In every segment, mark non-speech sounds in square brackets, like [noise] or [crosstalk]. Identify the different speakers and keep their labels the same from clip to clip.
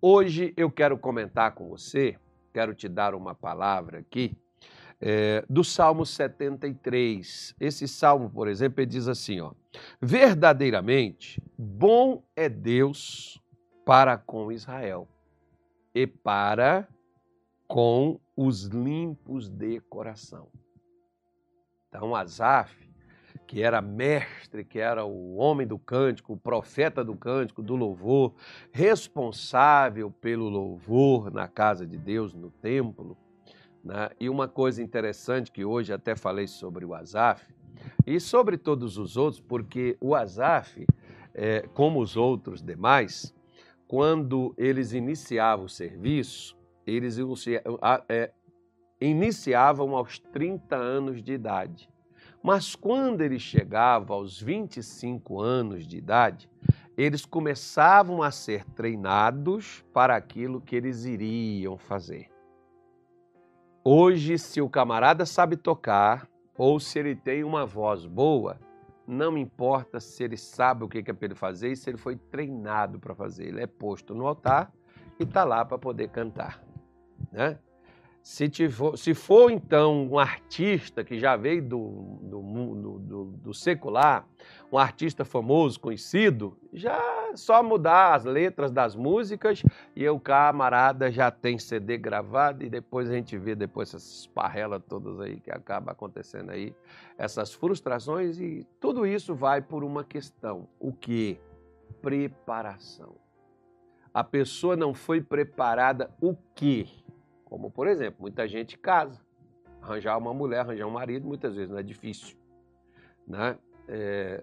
Speaker 1: Hoje eu quero comentar com você, quero te dar uma palavra aqui, é, do Salmo 73. Esse salmo, por exemplo, ele diz assim: ó, verdadeiramente bom é Deus para com Israel e para com os limpos de coração. Então, Asaf que era mestre, que era o homem do cântico, o profeta do cântico, do louvor, responsável pelo louvor na casa de Deus, no templo. Né? E uma coisa interessante que hoje até falei sobre o Asaf, e sobre todos os outros, porque o Asaf, é, como os outros demais, quando eles iniciavam o serviço, eles é, iniciavam aos 30 anos de idade. Mas quando ele chegava aos 25 anos de idade, eles começavam a ser treinados para aquilo que eles iriam fazer. Hoje, se o camarada sabe tocar ou se ele tem uma voz boa, não importa se ele sabe o que é para ele fazer e se ele foi treinado para fazer. Ele é posto no altar e está lá para poder cantar. Né? Se, tiver, se for então um artista que já veio do, do, do, do, secular, um artista famoso, conhecido, já só mudar as letras das músicas e o camarada já tem CD gravado e depois a gente vê depois essas parrelas todas aí que acaba acontecendo aí, essas frustrações e tudo isso vai por uma questão, o que? Preparação. A pessoa não foi preparada o quê? Como, por exemplo, muita gente casa. Arranjar uma mulher, arranjar um marido, muitas vezes não é difícil. Né? É,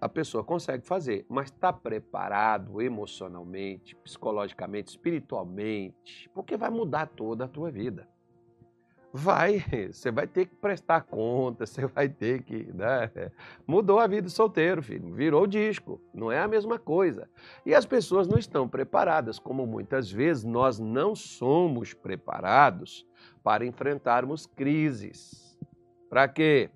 Speaker 1: a pessoa consegue fazer, mas está preparado emocionalmente, psicologicamente, espiritualmente, porque vai mudar toda a tua vida vai, [laughs] você vai ter que prestar conta, você vai ter que, né? Mudou a vida do solteiro, filho, virou disco, não é a mesma coisa. E as pessoas não estão preparadas, como muitas vezes nós não somos preparados para enfrentarmos crises. Para quê?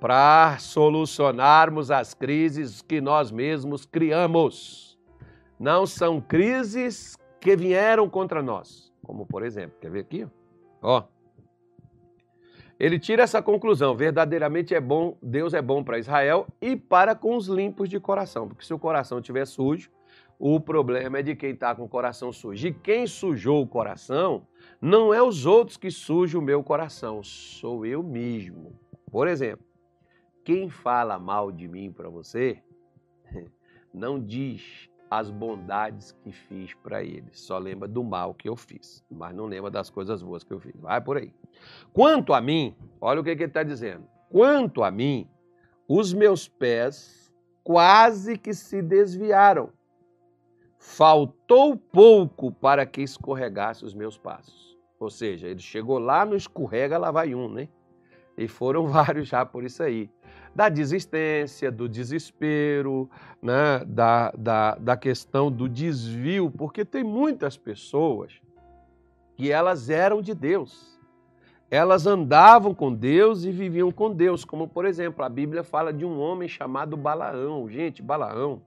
Speaker 1: Para solucionarmos as crises que nós mesmos criamos. Não são crises que vieram contra nós. Como por exemplo, quer ver aqui? Ó, ele tira essa conclusão: verdadeiramente é bom, Deus é bom para Israel e para com os limpos de coração, porque se o coração estiver sujo, o problema é de quem está com o coração sujo. E quem sujou o coração não é os outros que sujam o meu coração, sou eu mesmo. Por exemplo, quem fala mal de mim para você, [laughs] não diz as bondades que fiz para ele. Só lembra do mal que eu fiz, mas não lembra das coisas boas que eu fiz. Vai por aí. Quanto a mim, olha o que, que ele está dizendo. Quanto a mim, os meus pés quase que se desviaram. Faltou pouco para que escorregasse os meus passos. Ou seja, ele chegou lá no escorrega, lá vai um, né? E foram [laughs] vários já por isso aí da desistência, do desespero, né? da, da, da questão do desvio, porque tem muitas pessoas que elas eram de Deus. Elas andavam com Deus e viviam com Deus, como por exemplo, a Bíblia fala de um homem chamado Balaão. Gente, Balaão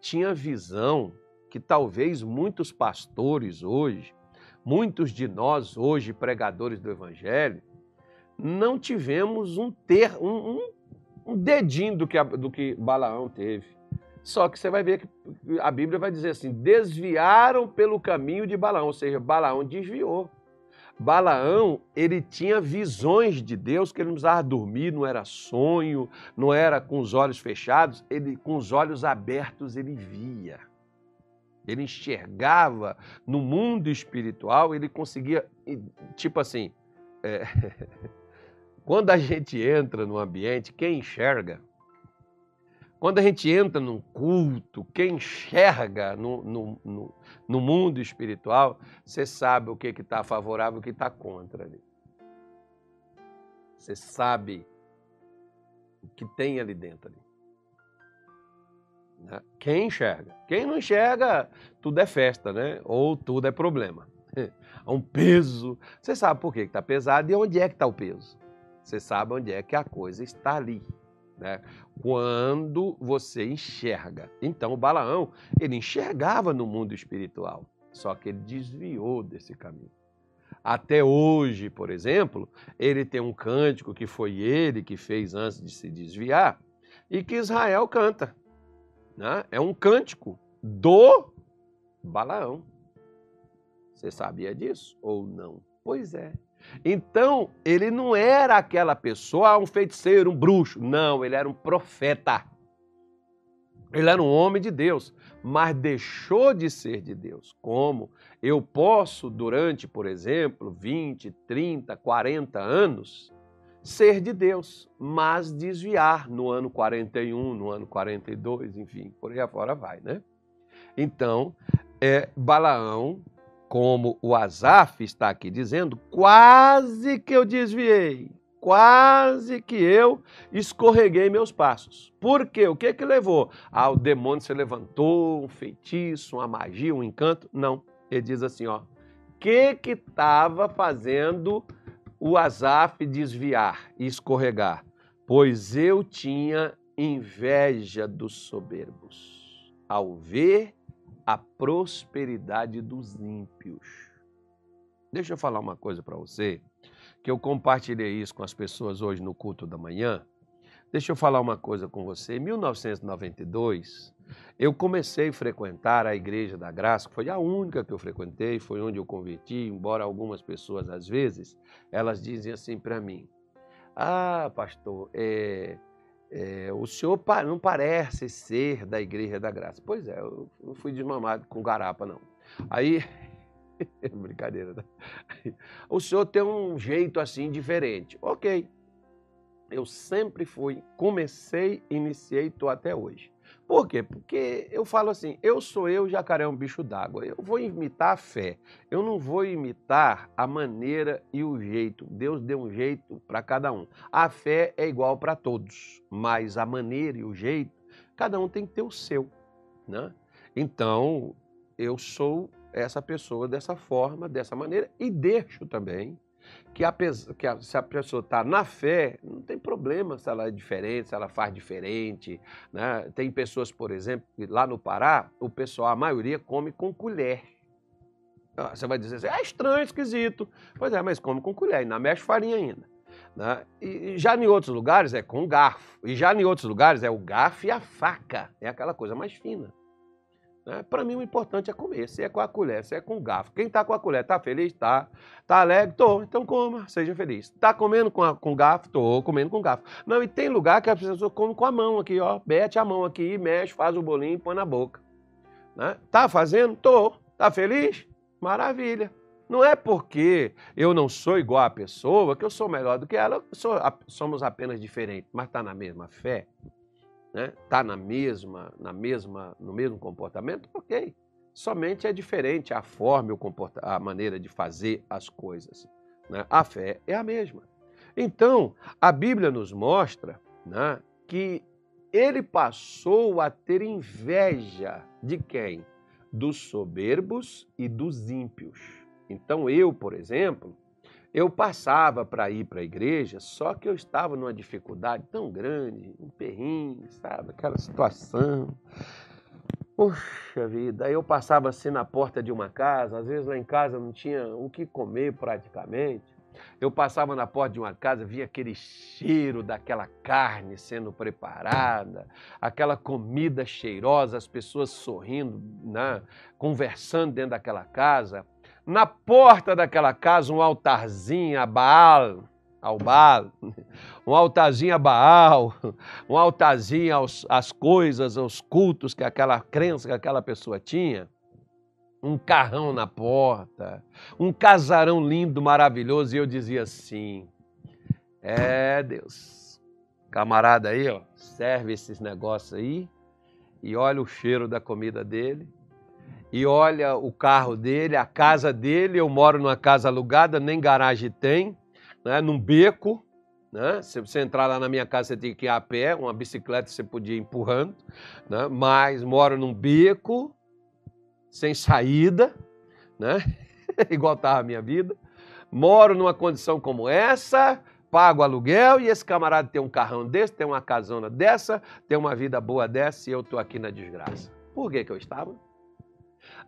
Speaker 1: tinha visão que talvez muitos pastores hoje, muitos de nós hoje pregadores do evangelho, não tivemos um ter um, um um dedinho do que, do que Balaão teve. Só que você vai ver que a Bíblia vai dizer assim: desviaram pelo caminho de Balaão, ou seja, Balaão desviou. Balaão, ele tinha visões de Deus que ele não precisava dormir, não era sonho, não era com os olhos fechados, ele com os olhos abertos ele via. Ele enxergava no mundo espiritual, ele conseguia, tipo assim, é, [laughs] Quando a gente entra no ambiente, quem enxerga? Quando a gente entra num culto, quem enxerga no, no, no, no mundo espiritual, você sabe o que está favorável e o que está contra ali. Você sabe o que tem ali dentro. Ali. Né? Quem enxerga? Quem não enxerga, tudo é festa, né? Ou tudo é problema. Há [laughs] um peso. Você sabe por que está pesado e onde é que está o peso. Você sabe onde é que a coisa está ali. Né? Quando você enxerga. Então, Balaão, ele enxergava no mundo espiritual. Só que ele desviou desse caminho. Até hoje, por exemplo, ele tem um cântico que foi ele que fez antes de se desviar e que Israel canta. Né? É um cântico do Balaão. Você sabia disso ou não? Pois é. Então, ele não era aquela pessoa, ah, um feiticeiro, um bruxo. Não, ele era um profeta. Ele era um homem de Deus, mas deixou de ser de Deus. Como? Eu posso, durante, por exemplo, 20, 30, 40 anos, ser de Deus, mas desviar no ano 41, no ano 42, enfim, por aí afora vai, né? Então, é, Balaão como o Asaf está aqui dizendo, quase que eu desviei, quase que eu escorreguei meus passos. Por quê? O que que levou? Ah, o demônio se levantou, um feitiço, uma magia, um encanto? Não. Ele diz assim, ó, que que estava fazendo o Asaf desviar e escorregar? Pois eu tinha inveja dos soberbos, ao ver a prosperidade dos ímpios. Deixa eu falar uma coisa para você, que eu compartilhei isso com as pessoas hoje no culto da manhã. Deixa eu falar uma coisa com você. Em 1992, eu comecei a frequentar a Igreja da Graça, que foi a única que eu frequentei, foi onde eu converti, embora algumas pessoas, às vezes, elas dizem assim para mim, ah, pastor, é, é, o senhor não parece ser da Igreja da Graça. Pois é, eu não fui desmamado com garapa, não. Aí, [laughs] brincadeira, né? O senhor tem um jeito assim diferente. Ok, eu sempre fui, comecei, iniciei, estou até hoje. Por quê? Porque eu falo assim, eu sou eu, jacaré é um bicho d'água. Eu vou imitar a fé. Eu não vou imitar a maneira e o jeito. Deus deu um jeito para cada um. A fé é igual para todos, mas a maneira e o jeito, cada um tem que ter o seu, né? Então, eu sou essa pessoa dessa forma, dessa maneira e deixo também que, a, que a, se a pessoa está na fé, não tem problema se ela é diferente, se ela faz diferente. Né? Tem pessoas, por exemplo, que lá no Pará, o pessoal, a maioria, come com colher. Ah, você vai dizer assim, é estranho, esquisito. Pois é, mas come com colher, ainda mexe farinha ainda. Né? E já em outros lugares é com garfo. E já em outros lugares é o garfo e a faca. É aquela coisa mais fina. Né? Para mim, o importante é comer. Se é com a colher, se é com o garfo. Quem está com a colher está feliz? Está. Está alegre? Estou. Então coma, seja feliz. Está comendo com, a, com garfo? Estou comendo com garfo. Não, e tem lugar que a pessoa come com a mão aqui, ó. Mete a mão aqui, mexe, faz o bolinho e põe na boca. Né? Tá fazendo? Estou. Está feliz? Maravilha. Não é porque eu não sou igual a pessoa que eu sou melhor do que ela, sou, somos apenas diferentes, mas está na mesma fé né, tá na mesma, na mesma, no mesmo comportamento, ok. Somente é diferente a forma, o comporta a maneira de fazer as coisas. Né? A fé é a mesma. Então, a Bíblia nos mostra né, que ele passou a ter inveja de quem? Dos soberbos e dos ímpios. Então, eu, por exemplo, eu passava para ir para a igreja, só que eu estava numa dificuldade tão grande, um perrinho, sabe? Aquela situação. Puxa vida, eu passava assim na porta de uma casa, às vezes lá em casa não tinha o que comer praticamente. Eu passava na porta de uma casa, via aquele cheiro daquela carne sendo preparada, aquela comida cheirosa, as pessoas sorrindo, né? conversando dentro daquela casa na porta daquela casa um altarzinho a Baal, ao Baal, um altarzinho a Baal, um altarzinho aos, às coisas, aos cultos que aquela crença que aquela pessoa tinha, um carrão na porta, um casarão lindo, maravilhoso, e eu dizia assim: é Deus, camarada aí, ó, serve esses negócios aí e olha o cheiro da comida dele e olha o carro dele, a casa dele. Eu moro numa casa alugada, nem garagem tem, né, num beco. Né? Se você entrar lá na minha casa, você tem que ir a pé, uma bicicleta você podia ir empurrando, né? mas moro num beco, sem saída, né? [laughs] igual estava a minha vida. Moro numa condição como essa, pago aluguel e esse camarada tem um carrão desse, tem uma casona dessa, tem uma vida boa dessa e eu estou aqui na desgraça. Por que, que eu estava?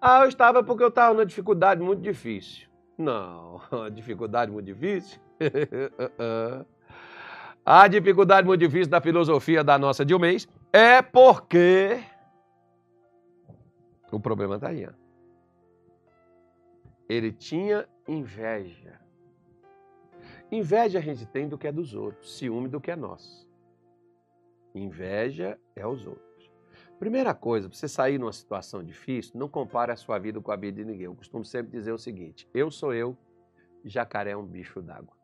Speaker 1: Ah, eu estava porque eu estava numa dificuldade muito difícil. Não, [laughs] dificuldade muito difícil? [laughs] A dificuldade muito difícil da filosofia da nossa Dilmês é porque o problema está aí. Ele tinha inveja. Inveja a gente tem do que é dos outros, ciúme do que é nosso. Inveja é os outros. Primeira coisa, para você sair numa situação difícil, não compare a sua vida com a vida de ninguém. Eu costumo sempre dizer o seguinte: eu sou eu, jacaré é um bicho d'água.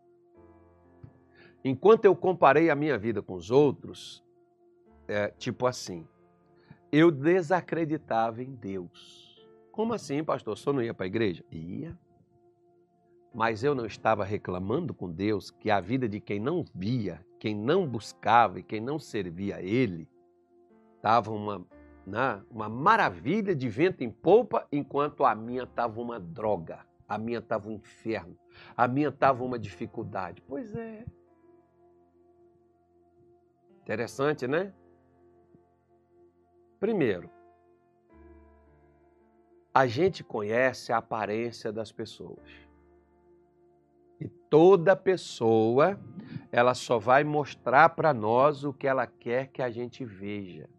Speaker 1: Enquanto eu comparei a minha vida com os outros, é, tipo assim, eu desacreditava em Deus. Como assim, pastor? Só não ia para a igreja? Ia. Mas eu não estava reclamando com Deus que a vida de quem não via, quem não buscava e quem não servia a Ele, estava uma, né, uma maravilha de vento em polpa, enquanto a minha estava uma droga, a minha estava um inferno, a minha estava uma dificuldade. Pois é. Interessante, né? Primeiro, a gente conhece a aparência das pessoas. E toda pessoa, ela só vai mostrar para nós o que ela quer que a gente veja.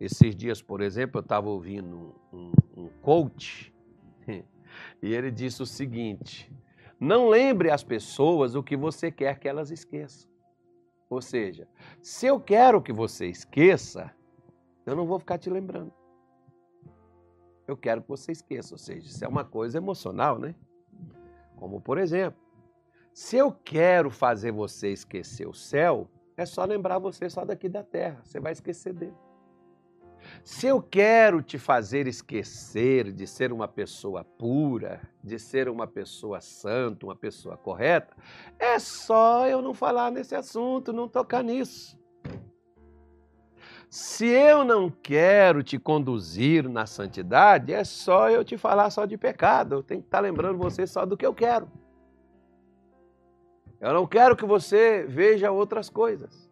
Speaker 1: Esses dias, por exemplo, eu estava ouvindo um, um coach [laughs] e ele disse o seguinte: não lembre as pessoas o que você quer que elas esqueçam. Ou seja, se eu quero que você esqueça, eu não vou ficar te lembrando. Eu quero que você esqueça. Ou seja, isso é uma coisa emocional, né? Como, por exemplo, se eu quero fazer você esquecer o céu, é só lembrar você só daqui da terra. Você vai esquecer dele. Se eu quero te fazer esquecer de ser uma pessoa pura, de ser uma pessoa santa, uma pessoa correta, é só eu não falar nesse assunto, não tocar nisso. Se eu não quero te conduzir na santidade, é só eu te falar só de pecado. Eu tenho que estar lembrando você só do que eu quero. Eu não quero que você veja outras coisas.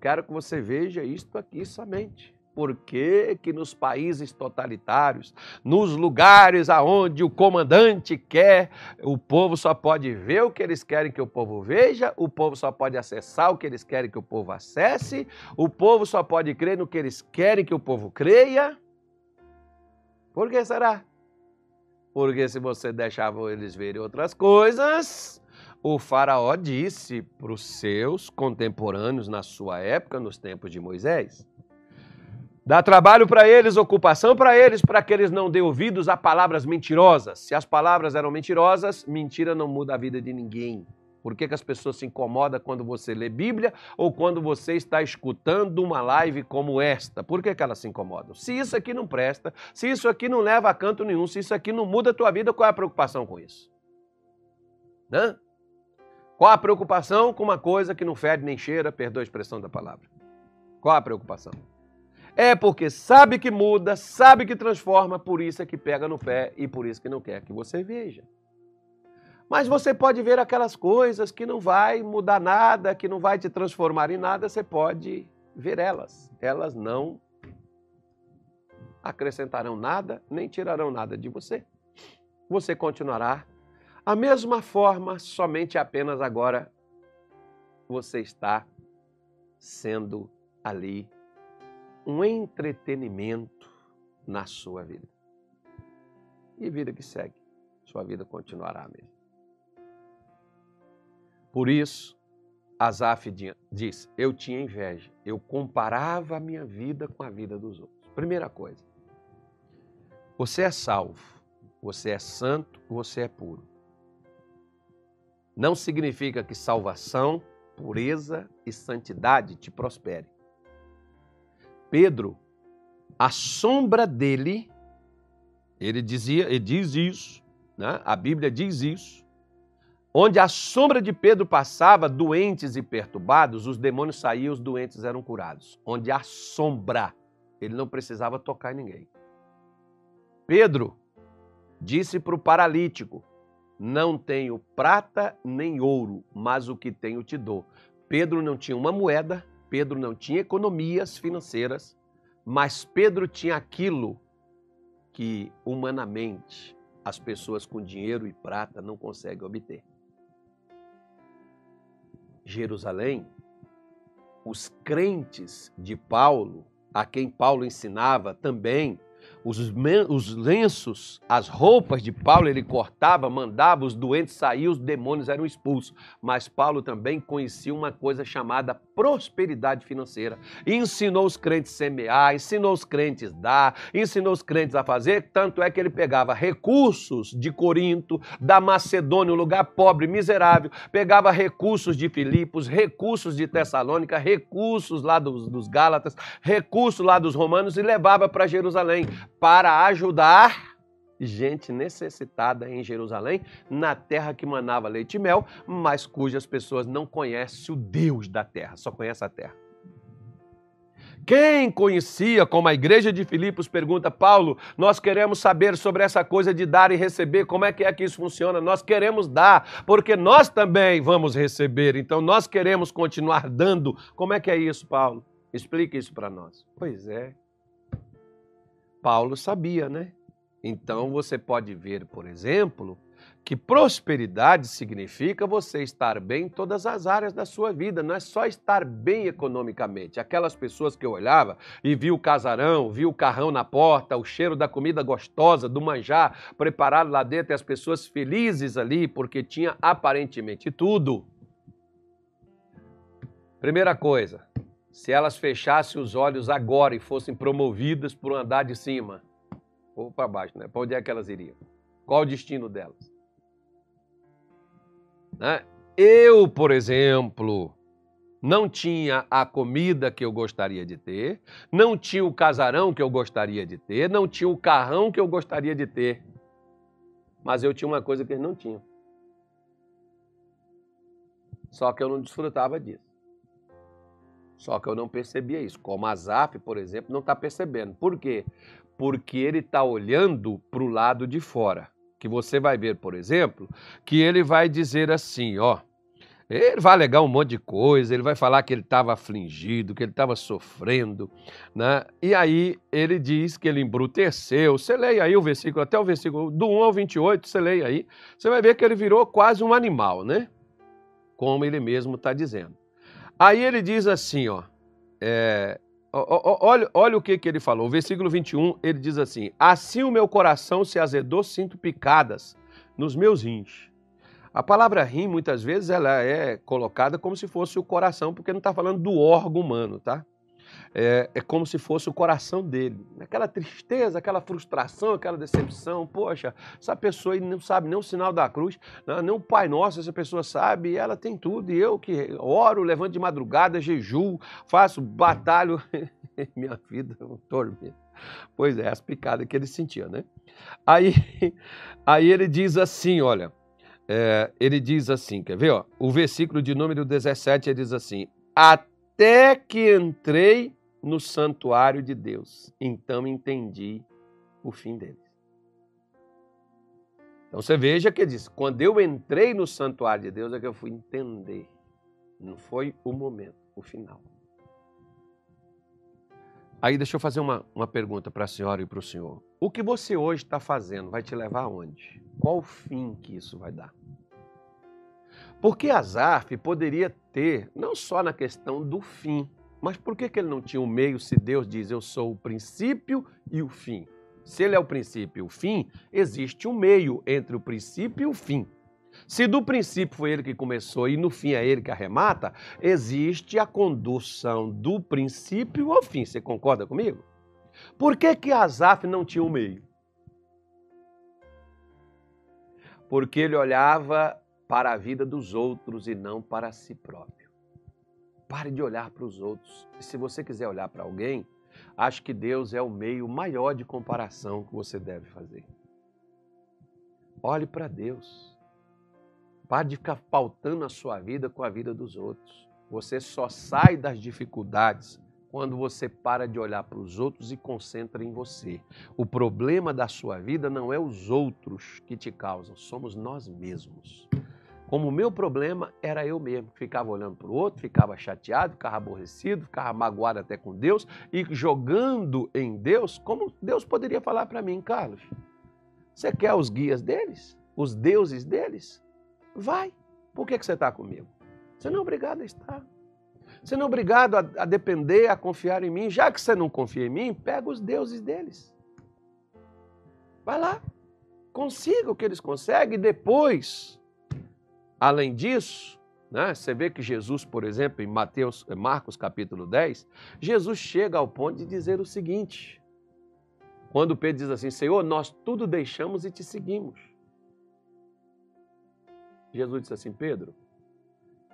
Speaker 1: Quero que você veja isto aqui somente por que, que nos países totalitários, nos lugares aonde o comandante quer, o povo só pode ver o que eles querem que o povo veja, o povo só pode acessar o que eles querem que o povo acesse, o povo só pode crer no que eles querem que o povo creia. Por que será? Porque se você deixava eles verem outras coisas, o faraó disse para os seus contemporâneos na sua época, nos tempos de Moisés, Dá trabalho para eles, ocupação para eles, para que eles não dêem ouvidos a palavras mentirosas. Se as palavras eram mentirosas, mentira não muda a vida de ninguém. Por que, que as pessoas se incomodam quando você lê Bíblia ou quando você está escutando uma live como esta? Por que, que elas se incomodam? Se isso aqui não presta, se isso aqui não leva a canto nenhum, se isso aqui não muda a tua vida, qual é a preocupação com isso? Hã? Qual a preocupação com uma coisa que não fede nem cheira, perdoa a expressão da palavra? Qual a preocupação? É porque sabe que muda, sabe que transforma, por isso é que pega no pé e por isso que não quer que você veja. Mas você pode ver aquelas coisas que não vai mudar nada, que não vai te transformar em nada, você pode ver elas. Elas não acrescentarão nada, nem tirarão nada de você. Você continuará a mesma forma, somente apenas agora você está sendo ali um entretenimento na sua vida. E vida que segue, sua vida continuará mesmo. Por isso, Asaf diz: Eu tinha inveja, eu comparava a minha vida com a vida dos outros. Primeira coisa, você é salvo, você é santo, você é puro. Não significa que salvação, pureza e santidade te prospere. Pedro, a sombra dele, ele dizia, ele diz isso, né? a Bíblia diz isso. Onde a sombra de Pedro passava, doentes e perturbados, os demônios saíam, os doentes eram curados. Onde a sombra, ele não precisava tocar em ninguém. Pedro disse para o paralítico: Não tenho prata nem ouro, mas o que tenho te dou. Pedro não tinha uma moeda, Pedro não tinha economias financeiras, mas Pedro tinha aquilo que humanamente as pessoas com dinheiro e prata não conseguem obter. Jerusalém, os crentes de Paulo, a quem Paulo ensinava também os, os lenços, as roupas de Paulo, ele cortava, mandava os doentes sair, os demônios eram expulsos. Mas Paulo também conhecia uma coisa chamada prosperidade financeira. E ensinou os crentes a semear, ensinou os crentes a dar, ensinou os crentes a fazer. Tanto é que ele pegava recursos de Corinto, da Macedônia, um lugar pobre, miserável, pegava recursos de Filipos, recursos de Tessalônica, recursos lá dos, dos Gálatas, recursos lá dos romanos e levava para Jerusalém para ajudar gente necessitada em Jerusalém, na terra que manava leite e mel, mas cujas pessoas não conhecem o Deus da terra, só conhece a terra. Quem conhecia, como a igreja de Filipos pergunta, Paulo, nós queremos saber sobre essa coisa de dar e receber, como é que é que isso funciona? Nós queremos dar, porque nós também vamos receber, então nós queremos continuar dando. Como é que é isso, Paulo? Explique isso para nós. Pois é, Paulo sabia, né? Então você pode ver, por exemplo, que prosperidade significa você estar bem em todas as áreas da sua vida, não é só estar bem economicamente. Aquelas pessoas que eu olhava e vi o casarão, vi o carrão na porta, o cheiro da comida gostosa, do manjar preparado lá dentro e as pessoas felizes ali porque tinha aparentemente tudo. Primeira coisa, se elas fechassem os olhos agora e fossem promovidas por andar de cima ou para baixo, né? Para onde é que elas iriam? Qual o destino delas? Né? Eu, por exemplo, não tinha a comida que eu gostaria de ter, não tinha o casarão que eu gostaria de ter, não tinha o carrão que eu gostaria de ter. Mas eu tinha uma coisa que eles não tinham. Só que eu não desfrutava disso. Só que eu não percebia isso. Como Azaf, por exemplo, não está percebendo. Por quê? Porque ele está olhando para o lado de fora. Que você vai ver, por exemplo, que ele vai dizer assim, ó. Ele vai alegar um monte de coisa, ele vai falar que ele estava afligido, que ele estava sofrendo, né? E aí ele diz que ele embruteceu. Você leia aí o versículo, até o versículo do 1 ao 28, você leia aí. Você vai ver que ele virou quase um animal, né? Como ele mesmo está dizendo. Aí ele diz assim, ó, é, olha, olha o que, que ele falou. O versículo 21, ele diz assim: Assim o meu coração se azedou, sinto picadas nos meus rins. A palavra rim, muitas vezes, ela é colocada como se fosse o coração, porque não está falando do órgão humano, tá? É, é como se fosse o coração dele. Aquela tristeza, aquela frustração, aquela decepção. Poxa, essa pessoa não sabe nem o sinal da cruz, não, nem o Pai Nosso essa pessoa sabe, e ela tem tudo. E eu que oro, levanto de madrugada, jejuo, faço batalho. [laughs] Minha vida é um tormento. Pois é, as picadas que ele sentia, né? Aí, [laughs] aí ele diz assim, olha, é, ele diz assim, quer ver? Ó, o versículo de número 17, ele diz assim, até que entrei no santuário de Deus. Então entendi o fim deles. Então você veja que diz: quando eu entrei no santuário de Deus é que eu fui entender. Não foi o momento, o final. Aí deixa eu fazer uma, uma pergunta para a senhora e para o senhor. O que você hoje está fazendo vai te levar aonde? Qual o fim que isso vai dar? Porque Azaf poderia ter, não só na questão do fim, mas por que, que ele não tinha o meio se Deus diz eu sou o princípio e o fim? Se ele é o princípio e o fim, existe um meio entre o princípio e o fim. Se do princípio foi ele que começou e no fim é ele que arremata, existe a condução do princípio ao fim. Você concorda comigo? Por que, que Asaf não tinha o um meio? Porque ele olhava para a vida dos outros e não para si próprio. Pare de olhar para os outros. E se você quiser olhar para alguém, acho que Deus é o meio maior de comparação que você deve fazer. Olhe para Deus. Pare de ficar pautando a sua vida com a vida dos outros. Você só sai das dificuldades quando você para de olhar para os outros e concentra em você. O problema da sua vida não é os outros que te causam, somos nós mesmos. Como o meu problema era eu mesmo. Ficava olhando para o outro, ficava chateado, ficava aborrecido, ficava magoado até com Deus e jogando em Deus, como Deus poderia falar para mim, Carlos? Você quer os guias deles? Os deuses deles? Vai. Por que, que você está comigo? Você não é obrigado a estar. Você não é obrigado a, a depender, a confiar em mim. Já que você não confia em mim, pega os deuses deles. Vai lá. Consiga o que eles conseguem e depois Além disso, né, você vê que Jesus, por exemplo, em Mateus, eh, Marcos capítulo 10, Jesus chega ao ponto de dizer o seguinte: quando Pedro diz assim, Senhor, nós tudo deixamos e te seguimos. Jesus disse assim, Pedro,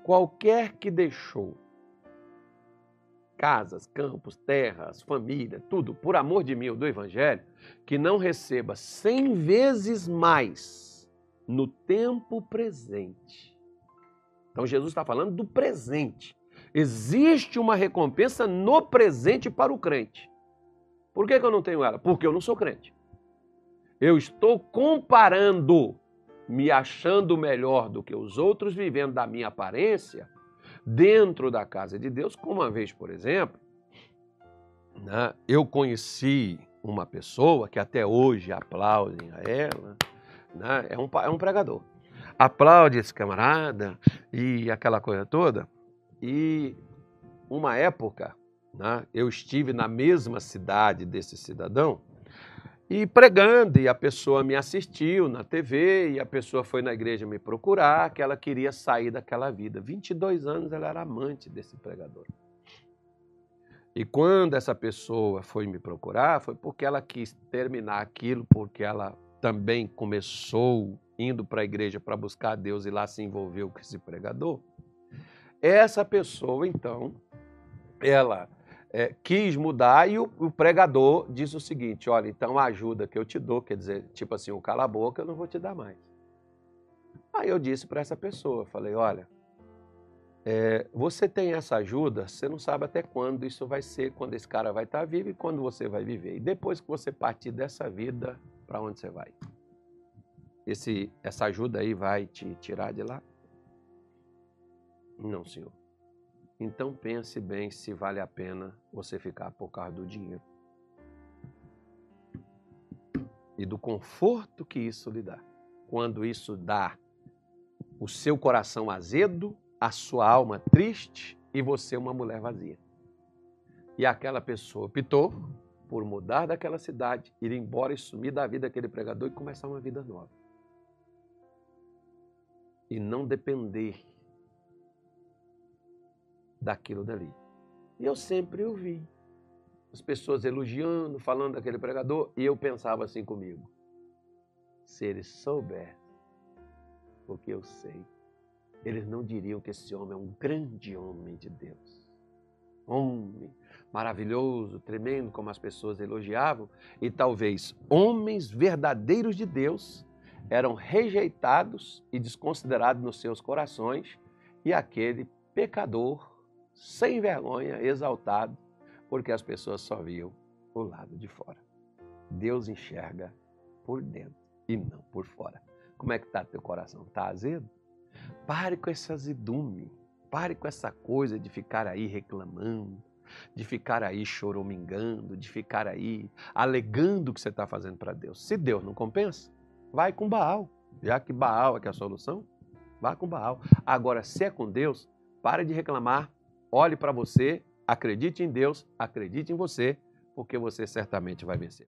Speaker 1: qualquer que deixou casas, campos, terras, família, tudo, por amor de mim, do Evangelho, que não receba cem vezes mais no tempo presente. Então Jesus está falando do presente. Existe uma recompensa no presente para o crente. Por que, que eu não tenho ela? Porque eu não sou crente. Eu estou comparando, me achando melhor do que os outros, vivendo da minha aparência, dentro da casa de Deus. Como uma vez, por exemplo, né, eu conheci uma pessoa que até hoje aplaudem a ela, né? é, um, é um pregador. Aplaude esse camarada e aquela coisa toda. E uma época, né, eu estive na mesma cidade desse cidadão e pregando, e a pessoa me assistiu na TV, e a pessoa foi na igreja me procurar, que ela queria sair daquela vida. 22 anos ela era amante desse pregador. E quando essa pessoa foi me procurar, foi porque ela quis terminar aquilo, porque ela também começou indo para a igreja para buscar a Deus e lá se envolveu com esse pregador, essa pessoa, então, ela é, quis mudar e o, o, pregador disse o seguinte: olha, então a ajuda que eu te dou, quer dizer, tipo assim, o cala a boca, eu não vou te dar mais. Aí eu disse para essa pessoa: falei, olha, é, você tem essa ajuda, você não sabe até quando isso vai ser, quando esse cara vai estar vivo e quando você vai viver. E depois que você partir dessa vida, para onde você vai? Esse, essa ajuda aí vai te tirar de lá? Não, senhor. Então pense bem se vale a pena você ficar por causa do dinheiro. E do conforto que isso lhe dá. Quando isso dá o seu coração azedo, a sua alma triste e você uma mulher vazia. E aquela pessoa optou por mudar daquela cidade, ir embora e sumir da vida daquele pregador e começar uma vida nova. E não depender daquilo dali. E eu sempre ouvi as pessoas elogiando, falando daquele pregador, e eu pensava assim comigo: se eles soubessem o que eu sei, eles não diriam que esse homem é um grande homem de Deus. Homem maravilhoso, tremendo, como as pessoas elogiavam, e talvez homens verdadeiros de Deus eram rejeitados e desconsiderados nos seus corações, e aquele pecador, sem vergonha, exaltado, porque as pessoas só viam o lado de fora. Deus enxerga por dentro e não por fora. Como é que está teu coração? Está azedo? Pare com esse azedume. Pare com essa coisa de ficar aí reclamando, de ficar aí choramingando, de ficar aí alegando o que você está fazendo para Deus. Se Deus não compensa, vai com Baal. Já que Baal é que é a solução, vá com Baal. Agora, se é com Deus, pare de reclamar, olhe para você, acredite em Deus, acredite em você, porque você certamente vai vencer.